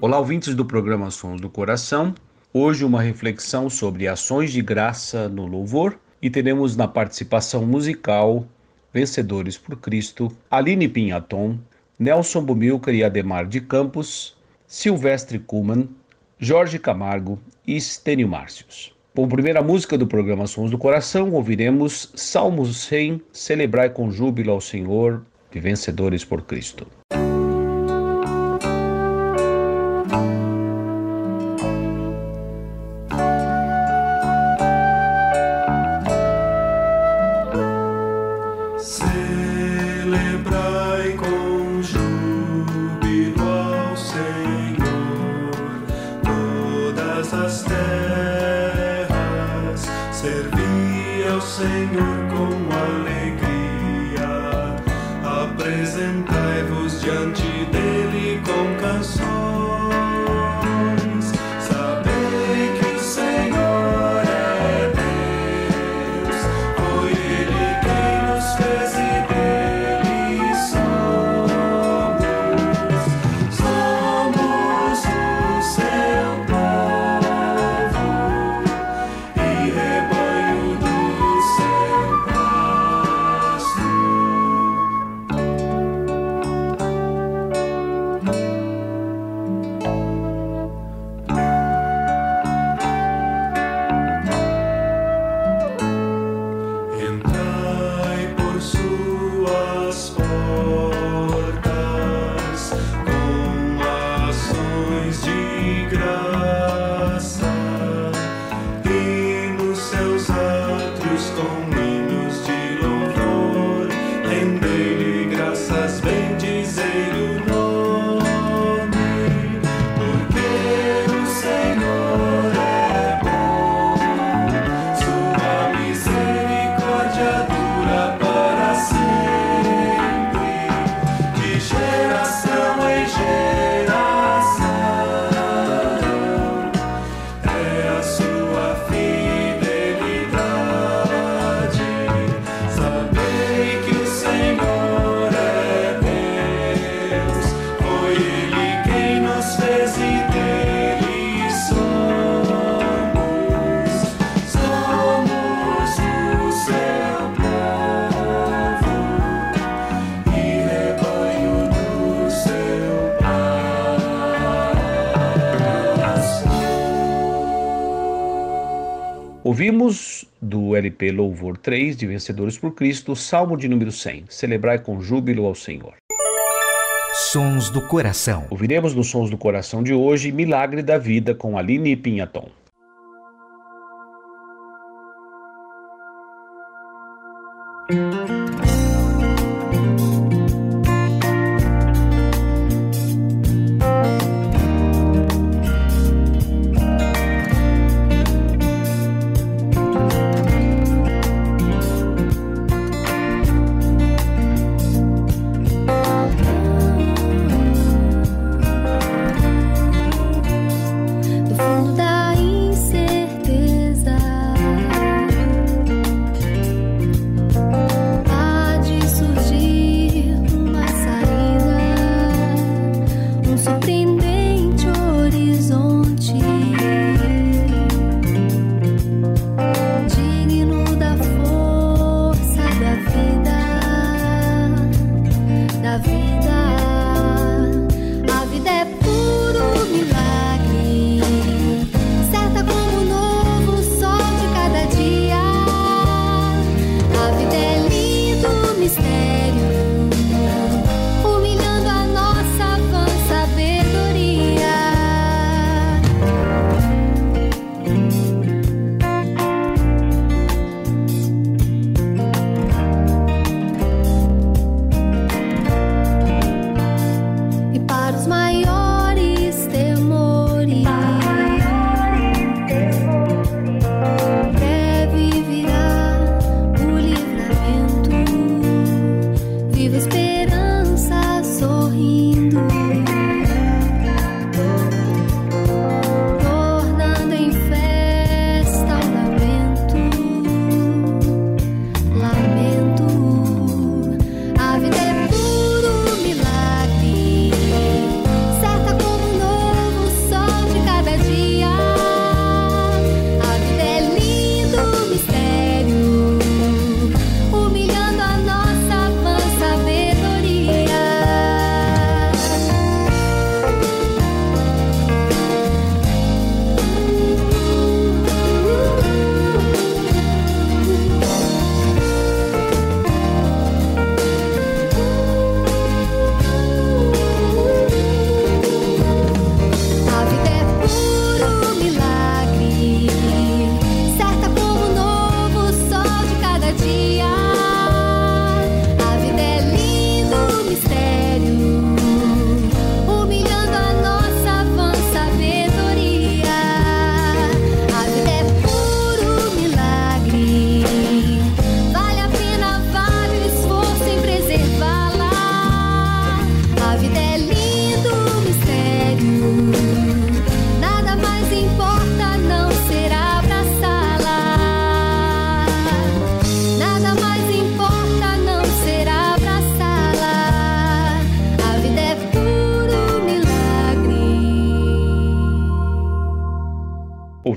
Olá, ouvintes do programa Sons do Coração. Hoje, uma reflexão sobre ações de graça no louvor e teremos na participação musical Vencedores por Cristo, Aline Pinhaton, Nelson Bumilcar e Ademar de Campos, Silvestre Kuhlmann, Jorge Camargo e Estênio Márcios. Como primeira música do programa Sons do Coração, ouviremos Salmos 100, Celebrai com júbilo ao Senhor, de Vencedores por Cristo. LP Louvor 3 de Vencedores por Cristo, Salmo de número 100, Celebrai com júbilo ao Senhor. Sons do Coração. Ouviremos nos Sons do Coração de hoje Milagre da Vida com Aline Pinhaton. Do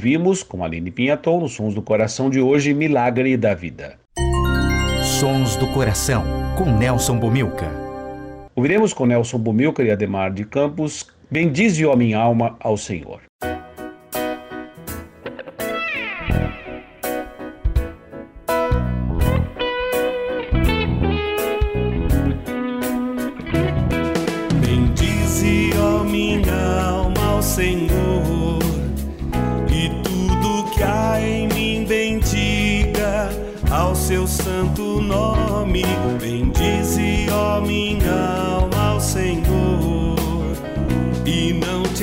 ouvimos, com Aline Pinhaton, nos Sons do Coração de hoje, Milagre da Vida. Sons do Coração, com Nelson Bomilca. Ouviremos com Nelson Bomilca e Ademar de Campos, Bendize, ó minha alma, ao Senhor.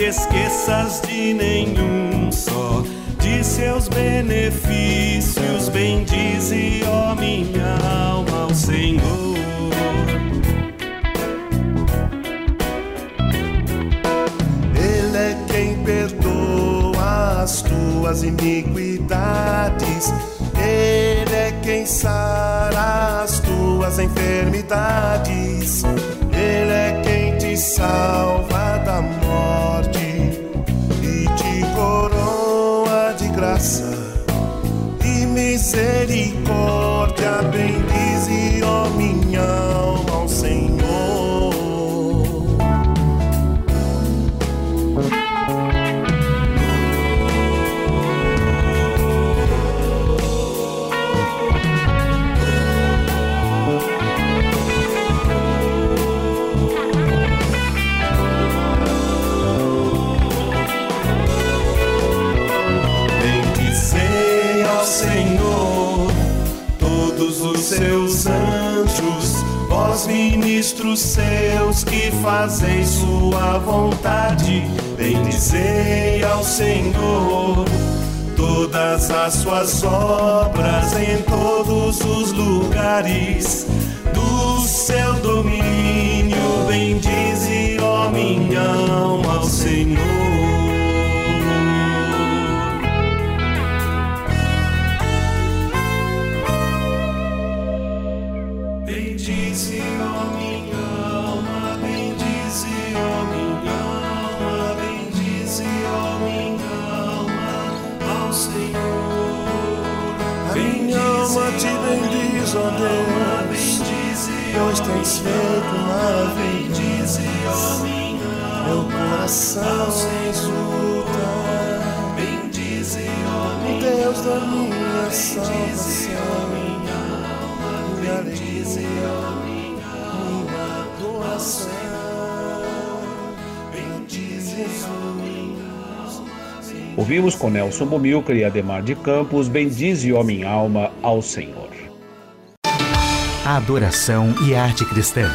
Esqueças de nenhum só de seus benefícios. Bendize, ó minha alma, ao Senhor. Ele é quem perdoa as tuas iniquidades. Ele é quem sara as tuas enfermidades. Ele é quem te salva fazeis sua vontade, bendizei ao Senhor todas as suas obras em todos os lugares tens feito maravilhas. Meu coração exulta, Deus da minha salvação, minha alegria, minha doação. Ouvimos com Nelson Bomilcar e Ademar de Campos, Bendize, ó minha alma, ao Senhor adoração e arte cristã.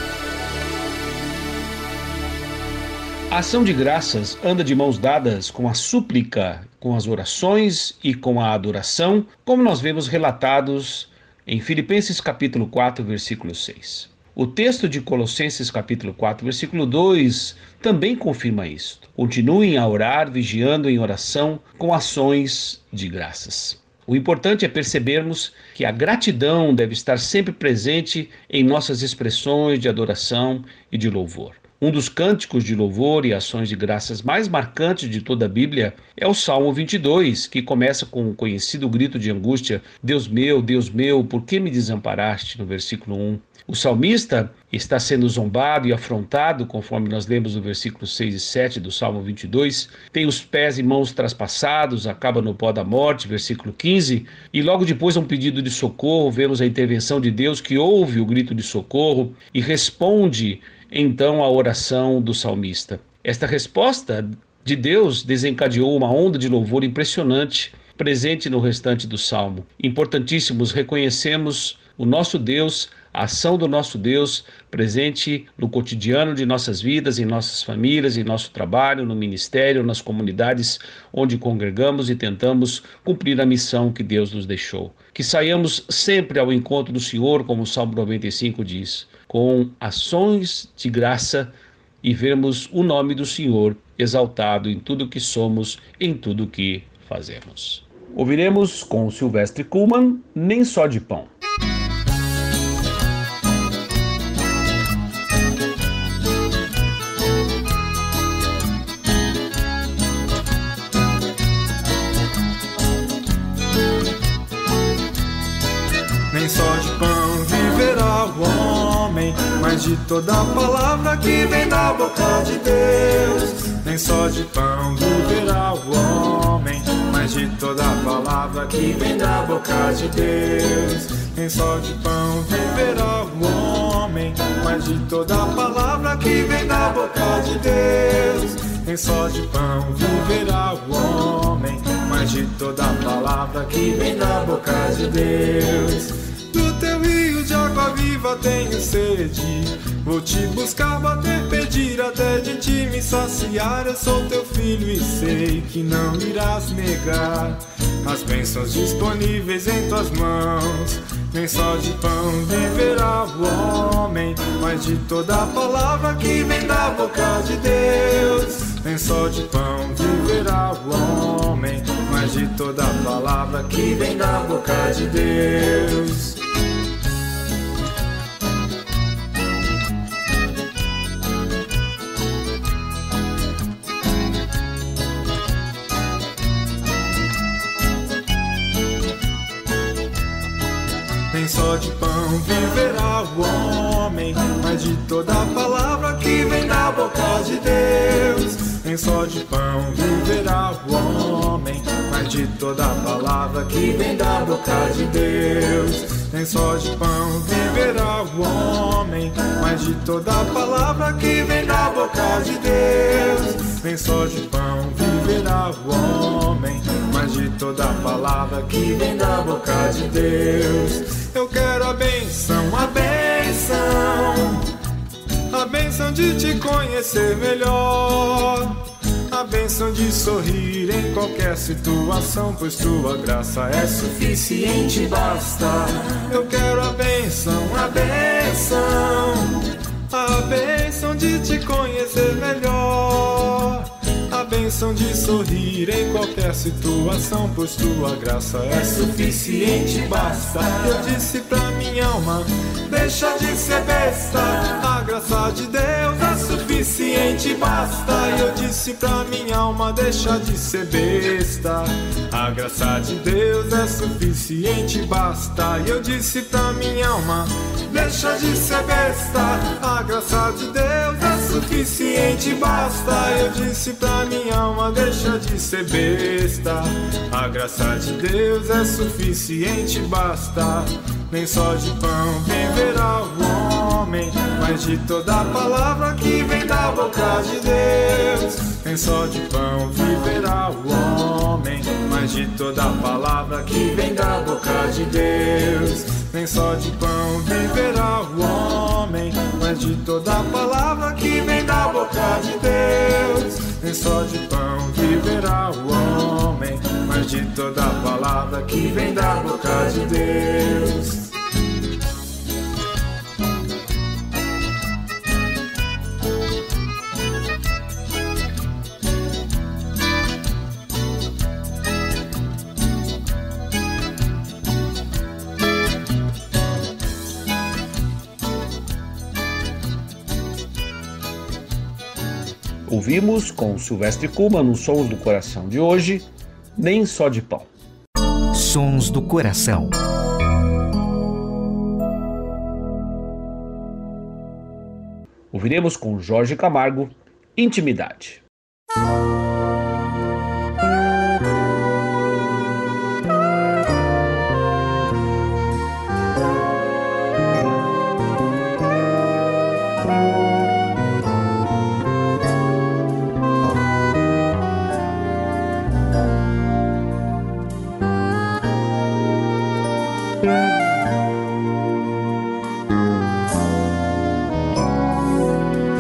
A ação de graças anda de mãos dadas com a súplica, com as orações e com a adoração, como nós vemos relatados em Filipenses capítulo 4, versículo 6. O texto de Colossenses capítulo 4, versículo 2 também confirma isso. Continuem a orar, vigiando em oração com ações de graças. O importante é percebermos que a gratidão deve estar sempre presente em nossas expressões de adoração e de louvor. Um dos cânticos de louvor e ações de graças mais marcantes de toda a Bíblia é o Salmo 22, que começa com o conhecido grito de angústia: Deus meu, Deus meu, por que me desamparaste? no versículo 1. O salmista está sendo zombado e afrontado, conforme nós lemos no versículo 6 e 7 do Salmo 22. Tem os pés e mãos traspassados, acaba no pó da morte, versículo 15. E logo depois, um pedido de socorro, vemos a intervenção de Deus que ouve o grito de socorro e responde então à oração do salmista. Esta resposta de Deus desencadeou uma onda de louvor impressionante presente no restante do salmo. Importantíssimos, reconhecemos o nosso Deus a ação do nosso Deus presente no cotidiano de nossas vidas, em nossas famílias, em nosso trabalho, no ministério, nas comunidades onde congregamos e tentamos cumprir a missão que Deus nos deixou. Que saiamos sempre ao encontro do Senhor, como o Salmo 95 diz, com ações de graça e vermos o nome do Senhor exaltado em tudo que somos, em tudo que fazemos. Ouviremos com Silvestre Kuhlmann, Nem Só de Pão. Mas de toda palavra que vem da boca de Deus. Nem só de pão viverá o homem, mas de toda palavra que vem da boca de Deus. Nem só de pão viverá o homem, mas de toda palavra que vem da boca de Deus. Nem só de pão viverá o homem, mas de toda palavra que vem da boca de Deus. Viva tenho sede. Vou te buscar, bater, pedir até de ti me saciar. Eu sou teu filho e sei que não irás negar as bênçãos disponíveis em tuas mãos. Nem só de pão viverá o homem, mas de toda palavra que vem da boca de Deus. Nem só de pão viverá o homem, mas de toda palavra que vem da boca de Deus. De pão viverá o homem, mas de toda palavra que vem da boca de Deus. Nem só de pão viverá o homem, mas de toda palavra que vem da boca de Deus. Nem só de pão viverá o homem, mas de toda palavra que vem da boca de Deus. Nem só de pão viverá o homem, mas de toda palavra que vem da boca de Deus. Eu quero a benção, a benção, a benção de te conhecer melhor. A benção de sorrir em qualquer situação, pois tua graça é suficiente, basta. Eu quero a benção, a benção, a benção de te conhecer melhor. A benção de sorrir em qualquer situação, pois tua graça é suficiente, basta. Eu disse pra minha alma, deixa de ser besta. A graça de Deus é suficiente, basta. Eu disse pra minha alma, deixa de ser besta. A graça de Deus é suficiente, basta. Eu disse pra minha alma, deixa de ser besta. A graça de Deus é suficiente, basta. Eu disse pra minha alma, deixa de ser besta. A graça de Deus é suficiente, basta. Nem só de pão viverá o homem, mas de toda palavra que vem da boca de Deus. Nem só de pão viverá o homem, mas de toda palavra que vem da boca de Deus. Nem só de pão viverá o homem, mas de toda palavra que vem da boca de Deus. Nem só de pão viverá o homem, mas de toda palavra que vem da boca de Deus. Ouvimos com Silvestre Kuma nos Sons do Coração de hoje, Nem Só de Pão. Sons do Coração. Ouviremos com Jorge Camargo, Intimidade.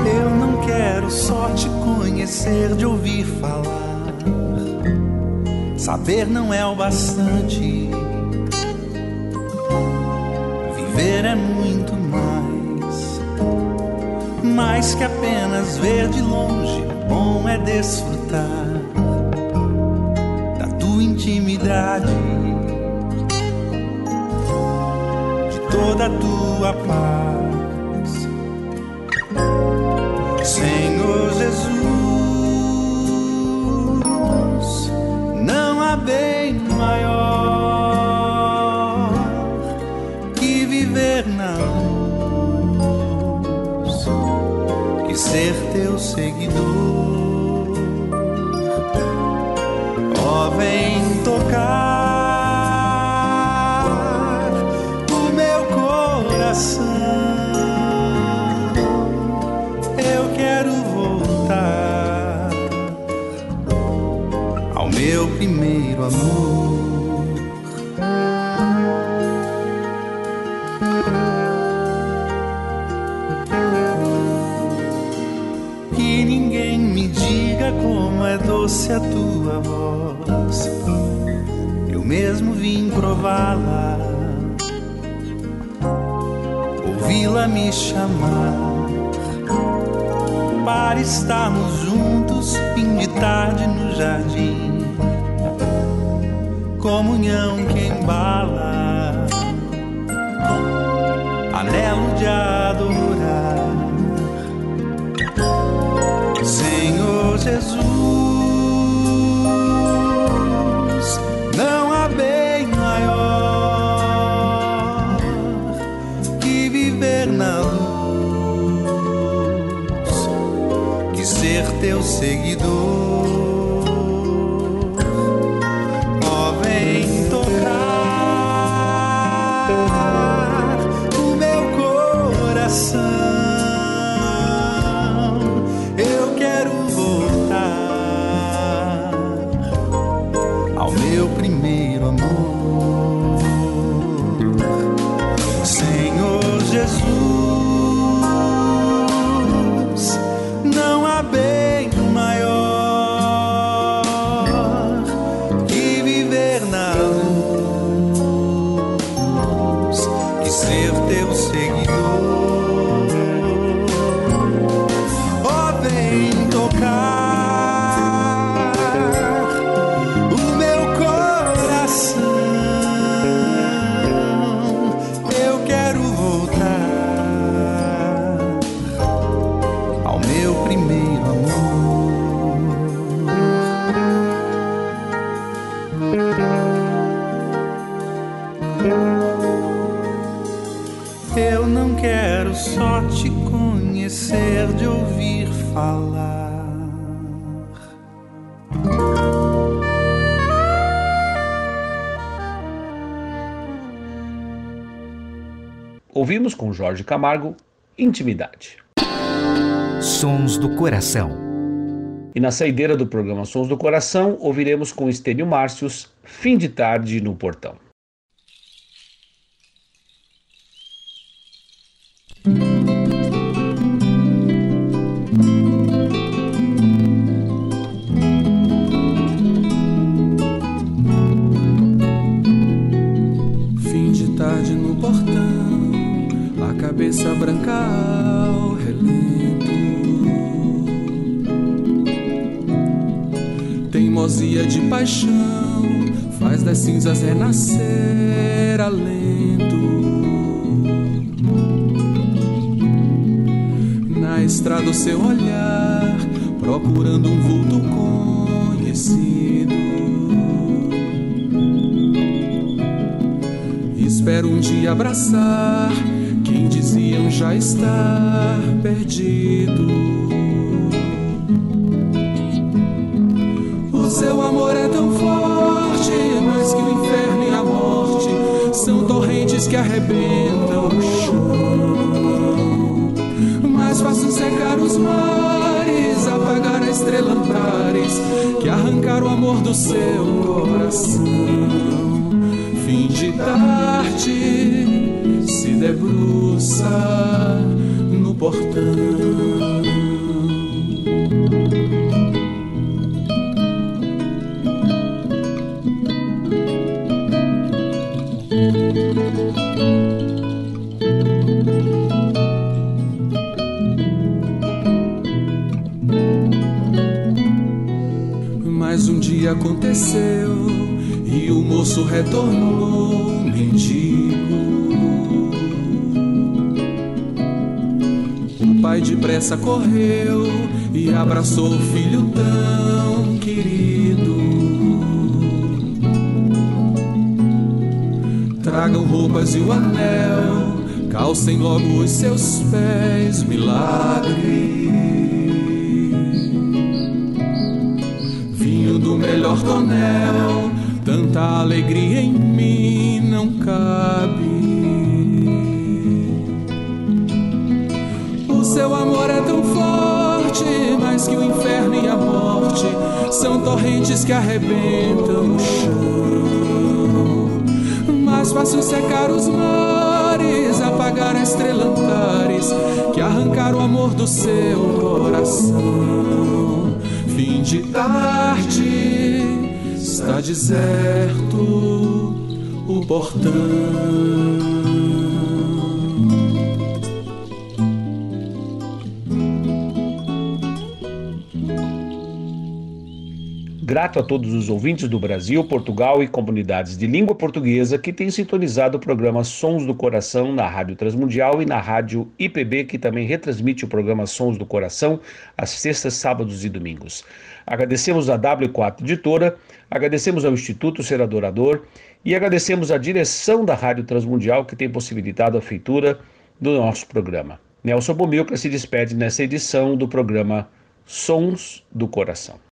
Eu não quero só te conhecer de ouvir falar. Saber não é o bastante. Viver é muito mais. Mais que apenas ver de longe, bom é desfrutar da tua intimidade, toda a tua paz. Senhor Jesus, não há bem maior que viver na luz e ser teu seguidor. A tua voz, eu mesmo vim prová-la, ouvi-la me chamar, para estarmos juntos, fim de tarde no jardim, comunhão que embala, anelo de adorar. Ouvimos com Jorge Camargo Intimidade. Sons do Coração. E na saideira do programa Sons do Coração, ouviremos com Estênio Márcios Fim de Tarde no Portão. Branca ao relento. Teimosia de paixão faz das cinzas renascer alento. Na estrada o seu olhar procurando um vulto conhecido. Espero um dia abraçar diziam já estar perdido. O seu amor é tão forte, mais que o inferno e a morte são torrentes que arrebentam o chão. Mais fácil secar os mares, apagar a estrela Antares, que arrancar o amor do seu coração. Fim de tarde debruça no portão. Mas um dia aconteceu e o moço retornou depressa correu e abraçou o filho tão querido. Tragam roupas e o anel, calcem logo os seus pés, milagre. Vinho do melhor tonel, tanta alegria em mim não cabe. Seu amor é tão forte, mais que o inferno e a morte são torrentes que arrebentam o chão. Mais fácil secar os mares, apagar a estrela Antares, que arrancar o amor do seu coração. Fim de tarde, está deserto o portão. Grato a todos os ouvintes do Brasil, Portugal e comunidades de língua portuguesa que têm sintonizado o programa Sons do Coração na Rádio Transmundial e na Rádio IPB, que também retransmite o programa Sons do Coração às sextas, sábados e domingos. Agradecemos a W4 Editora, agradecemos ao Instituto Ser Adorador e agradecemos à direção da Rádio Transmundial que tem possibilitado a feitura do nosso programa. Nelson Bomilca se despede nessa edição do programa Sons do Coração.